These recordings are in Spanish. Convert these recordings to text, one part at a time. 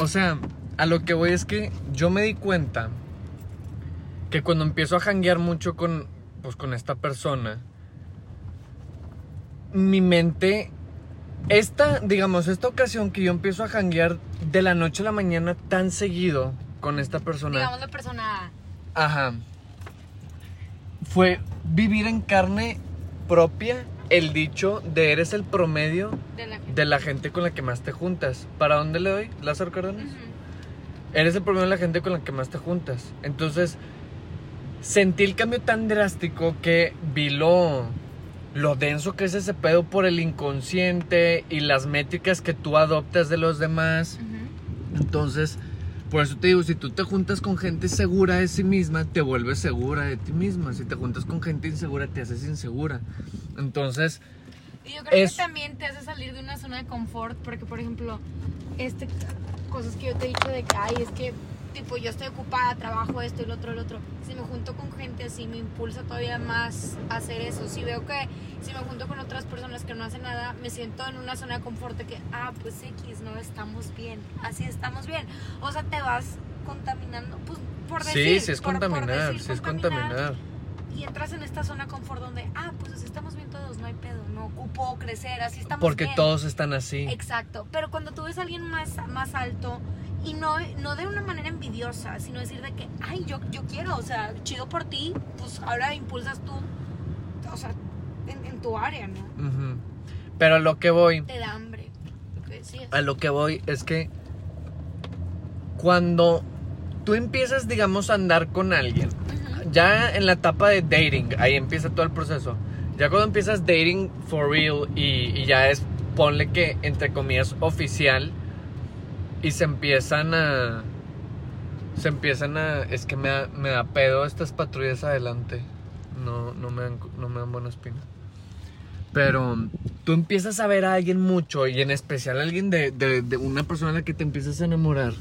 O sea, a lo que voy es que yo me di cuenta que cuando empiezo a janguear mucho con, pues, con esta persona, mi mente, esta, digamos, esta ocasión que yo empiezo a janguear de la noche a la mañana tan seguido con esta persona, Digamos la persona. ajá, fue vivir en carne propia el dicho de eres el promedio De la gente. de la gente con la que más te juntas. ¿Para dónde le doy? Lázaro Cárdenas. Ujú. Eres el promedio de la gente con la que más te juntas. Entonces, sentí el cambio tan drástico que vi lo, lo denso que es ese pedo por el inconsciente y las métricas que tú adoptas de los demás. Entonces, por eso te digo, si tú te juntas con gente segura de sí misma, te vuelves segura de ti misma. Si te juntas con gente insegura, te haces insegura. Entonces, Y yo creo Es- que también te hace salir de una zona de confort, porque por ejemplo, este cosas que yo te he dicho de que ay, es que tipo yo estoy ocupada, trabajo esto y lo otro, el otro. Si me junto con gente así me impulsa todavía más a hacer eso. Si veo que si me junto con otras personas que no hacen nada, me siento en una zona de confort de que ah, pues X, no estamos bien. Así estamos bien. O sea, te vas contaminando, pues por decir, sí, sí es por- por contaminar, decir sí es contaminar. Y entras en esta zona confort donde, ah, pues así estamos bien todos, no hay pedo, no ocupo crecer, así estamos Porque bien. todos están así. Exacto, pero cuando tú ves a alguien más, más alto y no, no de una manera envidiosa, sino decir de que, ay, yo, yo quiero, o sea, chido por ti, pues ahora impulsas tú, o sea, en, en tu área, ¿no? Pero a lo que voy, Te da hambre, decías. a lo que voy es que cuando tú empiezas, digamos, a andar con alguien. Ya en la etapa de dating, ahí empieza todo el proceso. Ya cuando empiezas dating for real y, y ya es, ponle que, entre comillas, oficial, y se empiezan a... Se empiezan a... Es que me da, me da pedo estas patrullas adelante. No, no, me dan, no me dan buena espina. Pero tú empiezas a ver a alguien mucho, y en especial a alguien de, de- de una persona a la que te empiezas a enamorar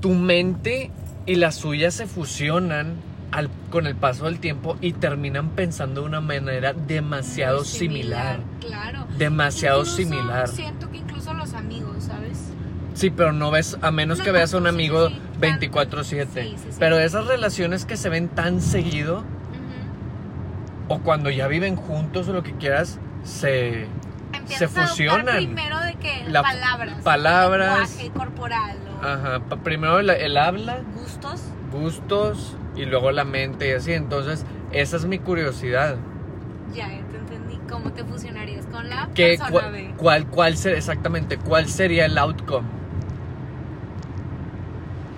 tu mente y la suya se fusionan al- con el paso del tiempo y terminan pensando de una manera demasiado similar. Claro. Demasiado Incluso similar. Siento que incluso los amigos, ¿sabes? Sí, pero no ves, a menos No, que veas a un amigo sí, sí, tan- 24/7. Sí, sí, sí. Pero esas relaciones que se ven tan seguido, Ujú. o cuando ya viven juntos o lo que quieras, se... Empiezas Se a fusionan. primero de que La- palabras. palabras. Lenguaje corporal. Ajá, primero el, el habla, Gustos. gustos y luego la mente y así. Entonces, esa es mi curiosidad. Ya, ya te entendí. ¿Cómo te fusionarías con la ¿Qué, persona B? cuál, cuál ser- exactamente, cuál sería el outcome?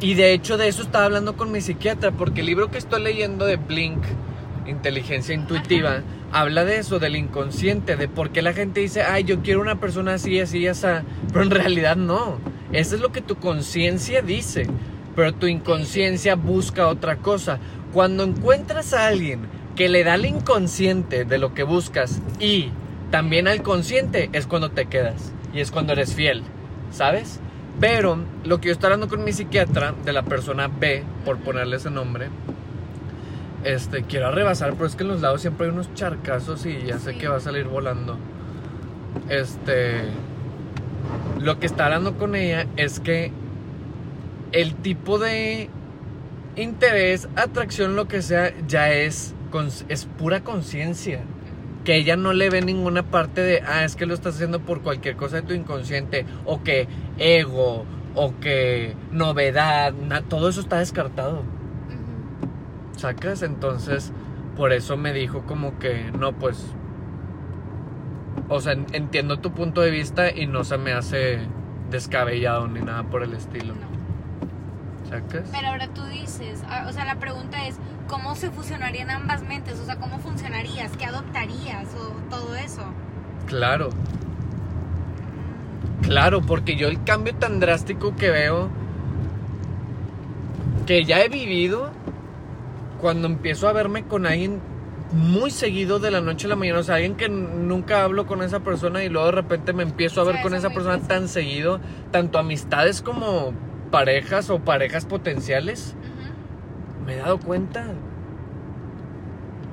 Y de hecho de eso estaba hablando con mi psiquiatra, porque el libro que estoy leyendo de Blink, Inteligencia Intuitiva, habla de eso, del inconsciente, de por qué la gente dice, ay, yo quiero una persona así, así, así, pero en realidad no. Eso es lo que tu conciencia dice, pero tu inconsciencia busca otra cosa. Cuando encuentras a alguien que le da al inconsciente de lo que buscas y también al consciente, es cuando te quedas y es cuando eres fiel, ¿sabes? Pero lo que yo estoy hablando con mi psiquiatra de la persona B, por ponerle ese nombre, este, quiero rebasar, pero es que en los lados siempre hay unos charcazos y ya sé Sí. que va a salir volando. Este, lo que está hablando con ella es que el tipo de interés, atracción, lo que sea, ya es, es pura conciencia. Que ella no le ve ninguna parte de, ah, es que lo estás haciendo por cualquier cosa de tu inconsciente, o que ego, o que novedad, na- todo eso está descartado. ¿Sacas? Entonces, por eso me dijo como que, no, pues, o sea, en- entiendo tu punto de vista y no se me hace descabellado ni nada por el estilo. No. ¿Sacas? Pero ahora tú dices, ah, o sea, la pregunta es, ¿cómo se fusionarían ambas mentes? O sea, ¿cómo funcionarías? ¿Qué adoptarías? O todo eso. Claro. Claro, porque yo el cambio tan drástico que veo, que ya he vivido, cuando empiezo a verme con alguien muy seguido de la noche a la mañana, o sea, alguien que nunca hablo con esa persona y luego de repente me empiezo a Sí, ver con esa persona pasa. tan seguido, tanto amistades como parejas o parejas potenciales, me he dado cuenta.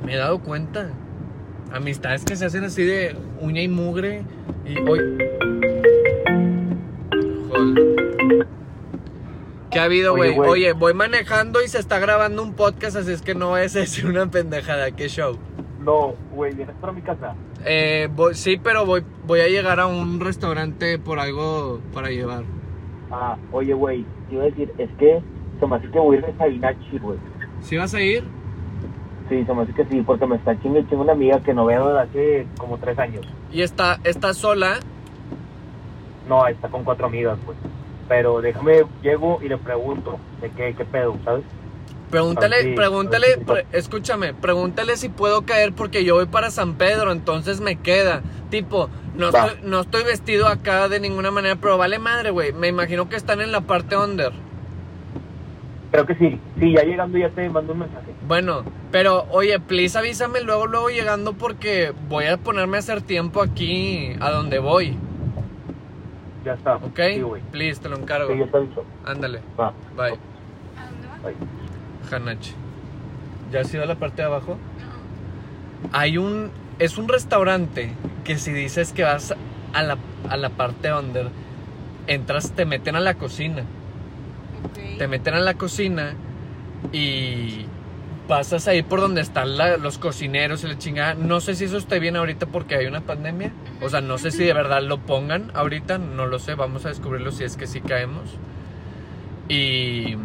Me he dado cuenta. Amistades que se hacen así de uña y mugre. Y hoy. Joder. ¿Qué ha habido, güey? Oye, voy manejando y se está grabando un podcast, así es que no a decir una pendejada. ¿Qué show? No, güey, vienes para mi casa. Eh, voy- sí, pero voy, voy a llegar a un restaurante por algo para llevar. Ah, oye, güey, te iba a decir, es que se me hace que voy a ir a Sabinachi, güey. ¿Sí vas a ir? Sí, se me hace que sí, porque me está chingue chingue una amiga que no veo desde hace como tres años. ¿Y está, está sola? No, está con cuatro amigas, güey. Pero déjame, llego y le pregunto de qué, qué pedo, ¿sabes? Pregúntale, Ah, sí, pregúntale, sí, sí. pre- escúchame, pregúntale si puedo caer porque yo voy para San Pedro, entonces me queda. Tipo, no estoy, no estoy vestido acá de ninguna manera, pero vale madre, güey. Me imagino que están en la parte under. Creo que sí. Sí, ya llegando ya te mando un mensaje. Bueno, pero oye, please avísame luego, luego llegando porque voy a ponerme a hacer tiempo aquí a donde voy, Ya está. ¿ok? Sí, please, te lo encargo. Sí, yo te aviso. Ándale, Va. bye. ¿A dónde vas? Bye. Hanachi. ¿Ya has ido a la parte de abajo? No. Hay un. Es un restaurante que si dices que vas a la, a la parte under, entras, te meten a la cocina. Ok. Te meten a la cocina y pasas ahí por donde están la- los cocineros y la chingada. No sé si eso esté bien ahorita porque hay una pandemia. O sea, no sé si de verdad lo pongan ahorita. No lo sé. Vamos a descubrirlo si es que sí caemos. Y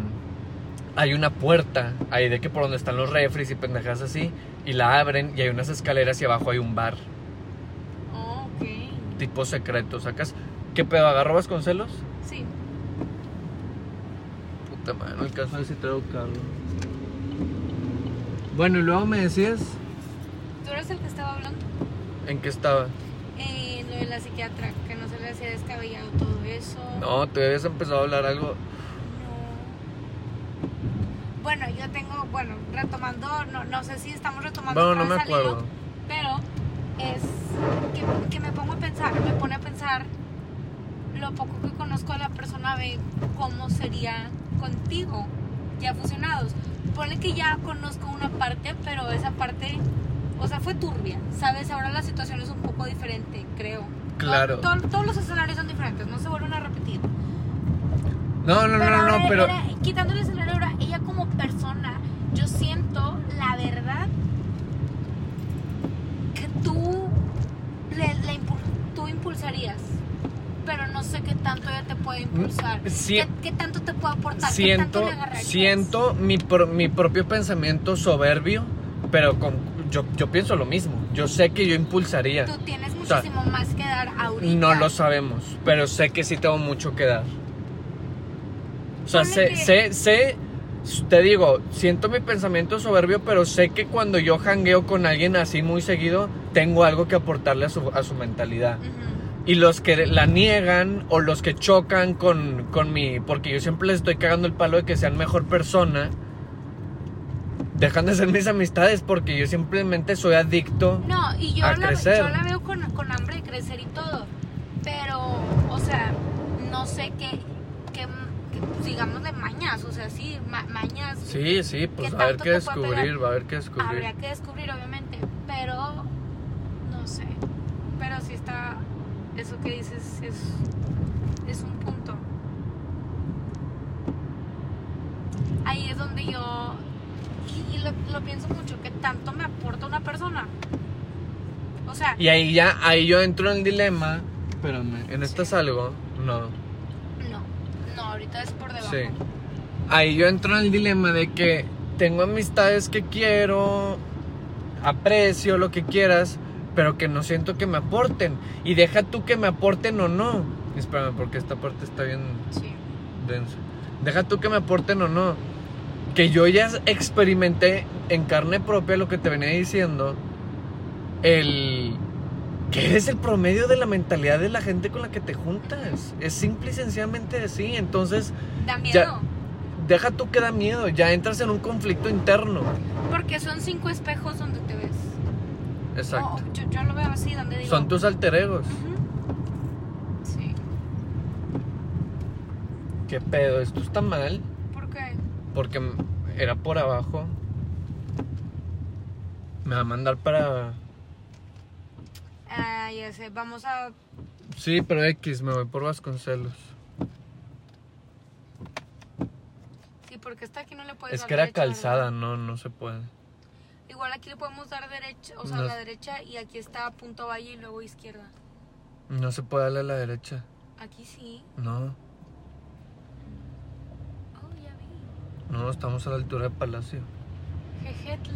hay una puerta ahí de que por donde están los refris y pendejas así. Y la abren y hay unas escaleras y abajo hay un bar. Oh, ok. Tipo secreto. ¿Sacas? ¿Qué pedo? ¿Agarrobas con celos? Sí. Puta madre, no alcanzo a ver si traigo carro. Bueno, y luego me decías ¿Tú eres el que estaba hablando? en qué estaba. De la psiquiatra, que no se le hacía descabellado todo eso. No, te habías empezado a hablar algo. No. Bueno, yo tengo, bueno, retomando, no, no sé si estamos retomando. Bueno, no me acuerdo. pero es que, que me pongo a pensar, me pone a pensar lo poco que conozco a la persona, ve cómo sería contigo, ya fusionados. Ponle que ya conozco una parte, pero esa parte, o sea, fue turbia, ¿sabes? Ahora la situación es un poco diferente, creo. Claro. Todo- todos los escenarios son diferentes, no se vuelven a repetir. No, no, no, no, no, pero. era- quitándole el escenario ahora, ella como persona, yo siento, la verdad, que tú le, le impul- tú impulsarías. Pero no sé qué tanto ella te puede impulsar. sí. ¿Qué, qué tanto te puede aportar? ¿Qué Siento, tanto le agarrarías? siento mi, pro- mi propio pensamiento soberbio, pero con, yo, yo pienso lo mismo. Yo sé que yo impulsaría. Tú tienes sea, muchísimo más que dar ahorita. No lo sabemos, pero sé que sí tengo mucho que dar. O sea, sé, que- sé, sé, te digo, siento mi pensamiento soberbio, pero sé que cuando yo jangueo con alguien así muy seguido, tengo algo que aportarle a su, a su mentalidad. Y los que la niegan o los que chocan con, con mi... Porque yo siempre les estoy cagando el palo de que sean mejor persona. Dejan de ser mis amistades porque yo simplemente soy adicto. No, y yo a la, crecer. yo la veo con, con hambre de crecer y todo. Pero, o sea, no sé qué, qué, qué, digamos, de mañas. O sea, sí, ma- mañas. Sí, sí, pues ¿Qué va a haber tanto que te puede descubrir, va a haber que descubrir. Habría que descubrir, obviamente. Pero, no sé. Pero sí está. Eso que dices es, es un punto. Ahí es donde yo. Lo pienso mucho, que tanto me aporta una persona. O sea, Y ahí ya, ahí yo entro en el dilema. Espérame, ¿en esta salgo? No. no. No, ahorita es por debajo. Sí. Ahí yo entro en el dilema de que tengo amistades que quiero, aprecio, lo que quieras, pero que no siento que me aporten. Y deja tú que me aporten o no. Espérame, porque esta parte está bien Sí. densa. Deja tú que me aporten o no. Que yo ya experimenté en carne propia lo que te venía diciendo. El. Que eres el promedio de la mentalidad de la gente con la que te juntas. Es simple y sencillamente así. Entonces, Da miedo. Ya. deja tú que da miedo. Ya entras en un conflicto interno. Porque son cinco espejos donde te ves. Exacto. O- yo, yo lo veo así, donde digo. Son tus alter egos. Sí. ¿Qué pedo? Esto está mal porque era por abajo, me va a mandar para. Ah, ya vamos a. Sí, pero X, me voy por Vasconcelos. Sí, porque esta aquí no le puedes Es que era calzada, no, no se puede. Igual aquí le podemos dar derecha, o sea, la derecha y aquí está punto valle y luego izquierda. No se puede darle a la derecha. Aquí sí. No. No, estamos a la altura del palacio. Jejetl.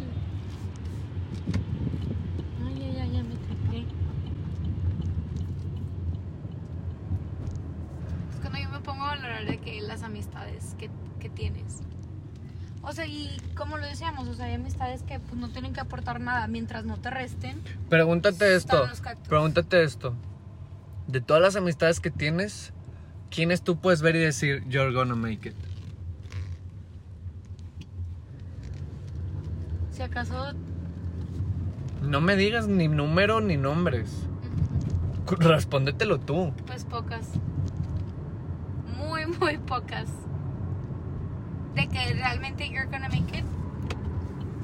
Ay, ay, ay, ya me tripé. Es cuando yo me pongo a valorar de que las amistades que, que tienes. O sea, y como lo decíamos, o sea, hay amistades que pues, no tienen que aportar nada mientras no te resten. Pregúntate esto, pregúntate esto. De todas las amistades que tienes, ¿quiénes tú puedes ver y decir, you're gonna make it? Si acaso. No me digas ni número ni nombres. Respóndetelo tú. Pues pocas. Muy, muy pocas. De que realmente you're gonna make it.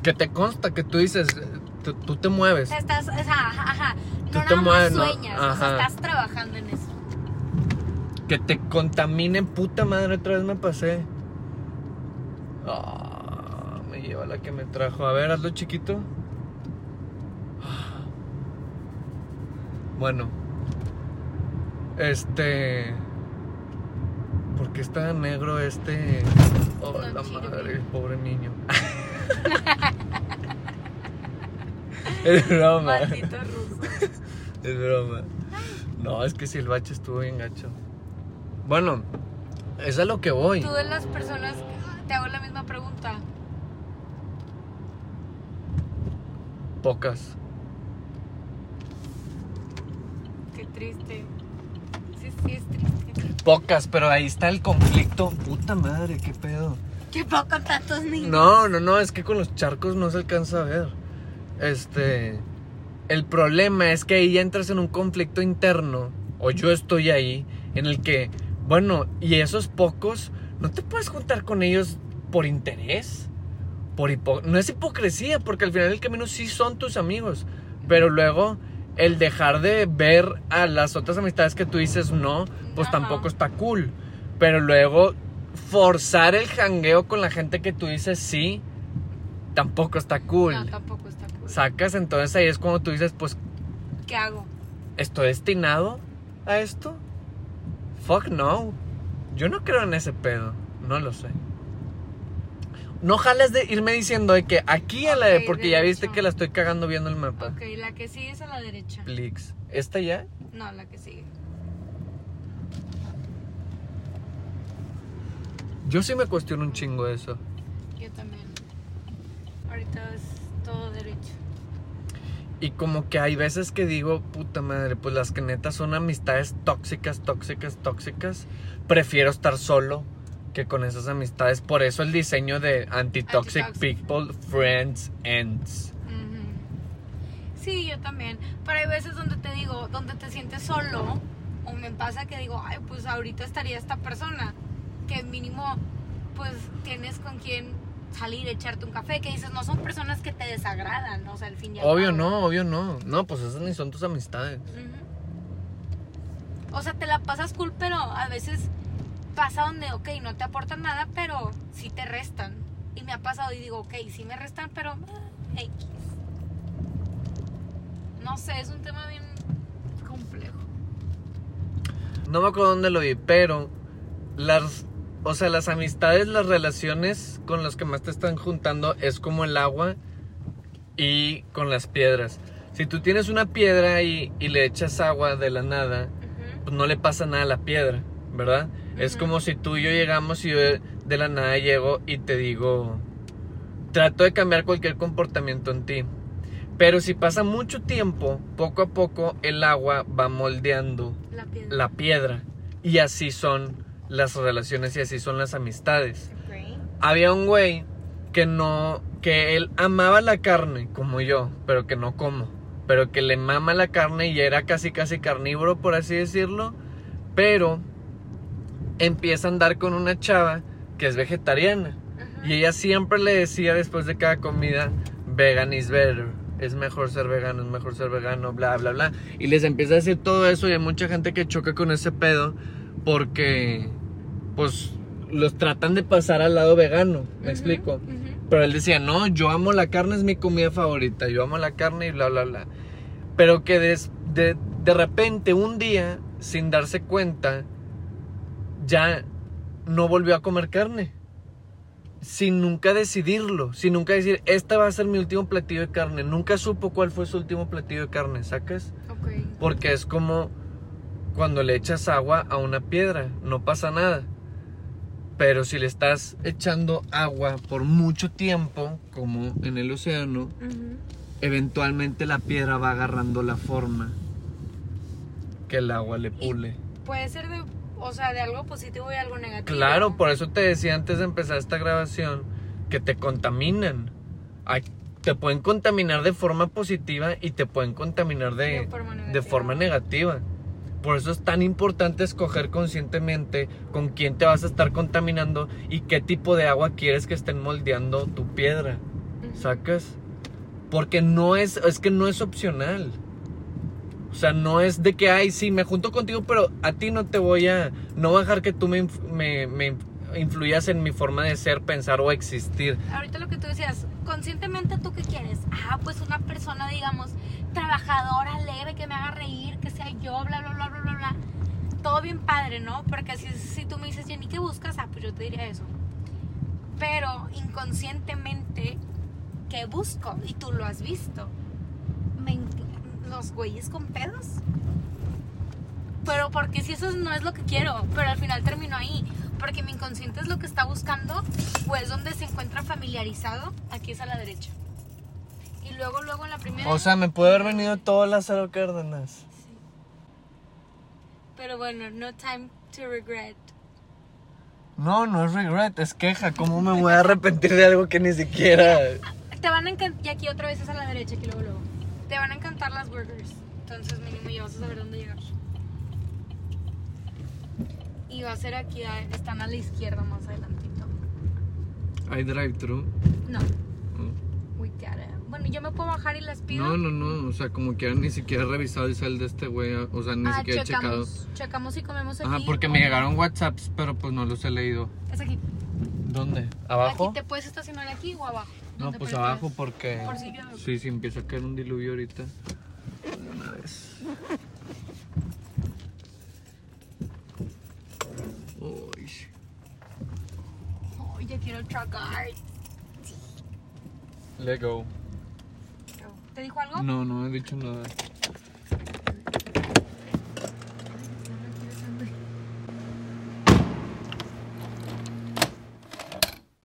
Que te consta que tú dices, tú, tú te mueves. Estás, o sea, ajá, ajá. Tú No te nada mueves, más ¿no? sueñas, o sea, estás trabajando en eso. Que te contaminen, puta madre, otra vez me pasé. Ah, me lleva la que me trajo. A ver, hazlo chiquito. Bueno. Este. ¿Por qué está negro este? Oh, No la madre, pobre niño. es broma. Maldito ruso. Es broma. No, es que si el bache estuvo bien gacho. Bueno, es a lo que voy. Tú de las personas, te hago la misma pregunta. Pocas. Qué triste. Sí, sí, es triste. Pocas, pero ahí está el conflicto. Puta madre, qué pedo. Qué poco tantos niños. No, no, no, es que con los charcos no se alcanza a ver. Este. El problema es que ahí ya entras en un conflicto interno, o yo estoy ahí, en el que, bueno, y esos pocos, no te puedes juntar con ellos por interés. Por hipo- no es hipocresía, porque al final del camino sí son tus amigos. Pero luego, el dejar de ver a las otras amistades que tú dices no, pues Ajá. tampoco está cool. Pero luego, forzar el jangueo con la gente que tú dices sí, tampoco está cool. No, tampoco está cool. Sacas, entonces ahí es cuando tú dices, pues, ¿Qué hago? ¿estoy destinado a esto? Fuck no. Yo no creo en ese pedo. No lo sé. No jales de irme diciendo de que aquí a la de, porque ya viste que la estoy cagando viendo el mapa. Ok, la que sigue es a la derecha. Plix. ¿Esta ya? No, la que sigue. Yo sí me cuestiono un chingo eso. Yo también. Ahorita es todo derecho. Y como que hay veces que digo, puta madre, pues las que neta son amistades tóxicas, tóxicas, tóxicas. Prefiero estar solo que con esas amistades. Por eso el diseño de anti-toxic Anti-toxic. people, friends, ends. Sí, yo también. Pero hay veces donde te digo, donde te sientes solo, o me pasa que digo, ay, pues ahorita estaría esta persona, que mínimo, pues tienes con quien salir, echarte un café, que dices, no son personas que te desagradan, o sea, al fin y al Obvio cabo. no, obvio no. No, pues esas ni son tus amistades. O sea, te la pasas cool, pero a veces pasa donde, ok, no te aportan nada, pero sí te restan. Y me ha pasado y digo, ok, sí me restan, pero ah, X. No sé, es un tema bien complejo. No me acuerdo dónde lo vi, pero las, o sea, las amistades, las relaciones con los que más te están juntando es como el agua y con las piedras. Si tú tienes una piedra y, y le echas agua de la nada, pues no le pasa nada a la piedra, ¿verdad? Es como si tú y yo llegamos y yo de, de la nada llego y te digo, trato de cambiar cualquier comportamiento en ti. Pero si pasa mucho tiempo, poco a poco el agua va moldeando La piedra. la piedra. Y así son las relaciones y así son las amistades. Había un güey que no, que él amaba la carne, como yo, pero que no como. Pero que le mama la carne y era casi casi carnívoro, por así decirlo. Pero empieza a andar con una chava que es vegetariana. Y ella siempre le decía después de cada comida, vegan is better. Es mejor ser vegano, es mejor ser vegano, bla, bla, bla. Y les empieza a decir todo eso y hay mucha gente que choca con ese pedo porque, pues, los tratan de pasar al lado vegano, ¿me explico? Pero él decía, no, yo amo la carne, es mi comida favorita, yo amo la carne y bla, bla, bla. Pero que des- de, de repente, un día, sin darse cuenta, ya no volvió a comer carne. Sin nunca decidirlo, sin nunca decir, esta va a ser mi último platillo de carne. Nunca supo cuál fue su último platillo de carne, ¿sacas? Ok. Porque es como cuando le echas agua a una piedra, no pasa nada. Pero si le estás echando agua por mucho tiempo, como en el océano, eventualmente la piedra va agarrando la forma que el agua le pule. Puede ser de, o sea, de algo positivo y algo negativo. Claro, por eso te decía antes de empezar esta grabación que te contaminan. Ay, te pueden contaminar de forma positiva y te pueden contaminar de, De forma de negativa. forma negativa. Por eso es tan importante escoger conscientemente con quién te vas a estar contaminando y qué tipo de agua quieres que estén moldeando tu piedra. Ujú. ¿Sacas? Porque no es, es que no es opcional. O sea, no es de que, ay, sí, me junto contigo, pero a ti no te voy a, no voy a dejar que tú me, me, me influyas en mi forma de ser, pensar o existir. Ahorita lo que tú decías, conscientemente tú qué quieres? Ah, pues una persona, digamos, trabajadora, alegre, que me haga reír, que sea yo, bla, bla, bla, bla, bla, bla. Todo bien padre, ¿no? Porque si, si tú me dices, Jenny, ¿qué buscas? Ah, pues yo te diría eso. Pero inconscientemente, ¿qué busco? Y tú lo has visto. Me los güeyes con pedos. Pero porque si eso no es lo que quiero, pero al final termino ahí. Porque mi inconsciente es lo que está buscando, pues donde se encuentra familiarizado, aquí es a la derecha. Y luego, luego en la primera... O sea, me puede haber venido todo Lázaro Cárdenas. Pero bueno, no time to regret. No, no es regret, es queja. ¿Cómo me voy a arrepentir de algo que ni siquiera... Te van a encantar, y aquí otra vez es a la derecha, aquí luego, luego. Te van a encantar las burgers. Entonces mínimo ya vas a saber dónde llegar. Y va a ser aquí, están a la izquierda más adelantito. Hay drive-thru. No, we gotta. Bueno, yo me puedo bajar y las pido. No, no, no, o sea, como que ni siquiera he revisado el cel de este güey, o sea, ni ah, siquiera he checado. checamos, checamos si comemos aquí. Ajá, porque me llegaron WhatsApps, pero pues no los he leído. Es aquí. ¿Dónde? ¿Abajo? Aquí te puedes estacionar aquí o abajo. No, pues abajo porque... Por si. Sí, sí, empieza a caer un diluvio ahorita. De Una vez. Uy. Ay, ya quiero tragar. Let go. ¿Te dijo algo? No, no he dicho nada.